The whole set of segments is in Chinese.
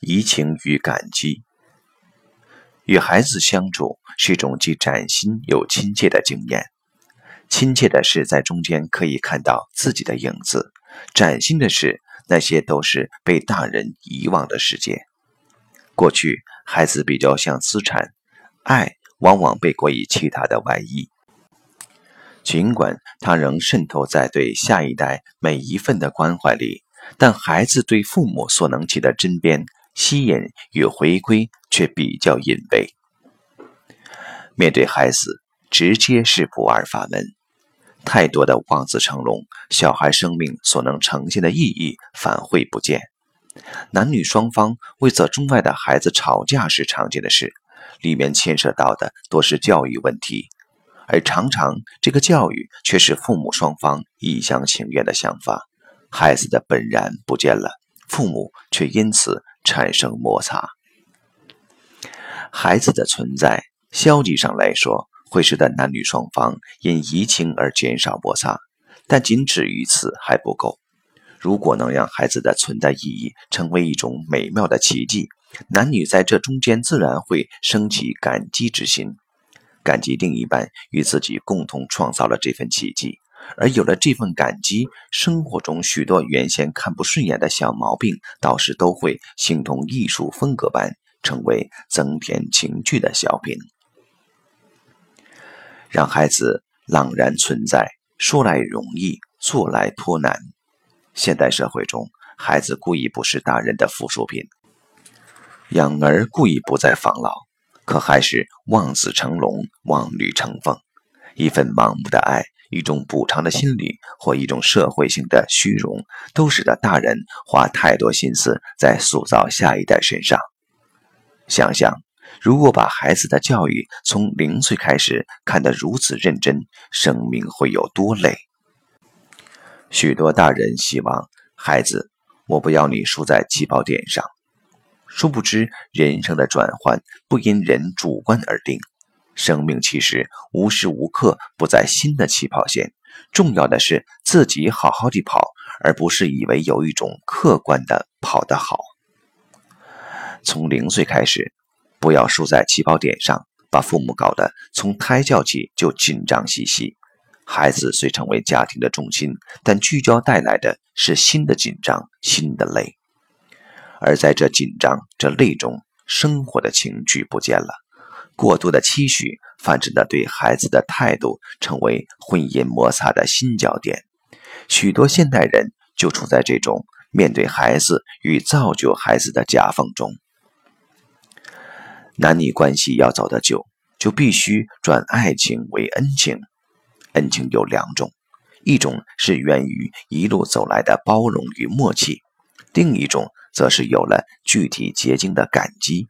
移情与感激。与孩子相处是一种既崭新又亲切的经验。亲切的是在中间可以看到自己的影子，崭新的是那些都是被大人遗忘的世界。过去，孩子比较像资产，爱往往被裹以其他的外衣。尽管它仍渗透在对下一代每一份的关怀里，但孩子对父母所能起的针砭、吸引与回归却比较隐微。面对孩子，直接是不二法门。太多的望子成龙，小孩生命所能呈现的意义反会不见。男女双方为择钟爱的孩子吵架是常见的事，里面牵涉到的多是教育问题。而常常，这个教育却是父母双方一厢情愿的想法，孩子的本然不见了，父母却因此产生摩擦。孩子的存在，消极上来说，会使得男女双方因移情而减少摩擦，但仅止于此还不够。如果能让孩子的存在意义成为一种美妙的奇迹，男女在这中间自然会升起感激之心。感激另一半与自己共同创造了这份奇迹，而有了这份感激，生活中许多原先看不顺眼的小毛病，倒是都会形同艺术风格般，成为增添情趣的小品。让孩子朗然存在，说来容易，做来颇难。现代社会中，孩子故意不是大人的附属品，养儿故意不再防老。可还是望子成龙、望女成凤，一份盲目的爱，一种补偿的心理，或一种社会性的虚荣，都使得大人花太多心思在塑造下一代身上。想想，如果把孩子的教育从零岁开始看得如此认真，生命会有多累？许多大人希望孩子，我不要你输在起跑点上。殊不知，人生的转换不因人主观而定，生命其实无时无刻不在新的起跑线。重要的是自己好好的跑，而不是以为有一种客观的跑得好。从零岁开始，不要输在起跑点上，把父母搞得从胎教起就紧张兮兮。孩子虽成为家庭的重心，但聚焦带来的是新的紧张，新的累。而在这紧张、这累中，生活的情趣不见了，过度的期许反致的对孩子的态度，成为婚姻摩擦的新焦点。许多现代人就处在这种面对孩子与造就孩子的夹缝中。男女关系要走得久，就必须转爱情为恩情。恩情有两种，一种是源于一路走来的包容与默契，另一种。则是有了具体结晶的感激。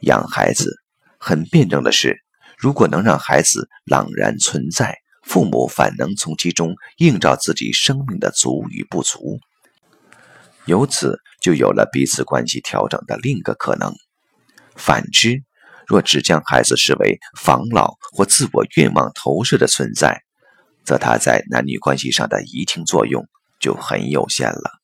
养孩子很辩证的是，如果能让孩子朗然存在，父母反能从其中映照自己生命的足与不足，由此就有了彼此关系调整的另一个可能。反之，若只将孩子视为防老或自我愿望投射的存在，则他在男女关系上的移情作用就很有限了。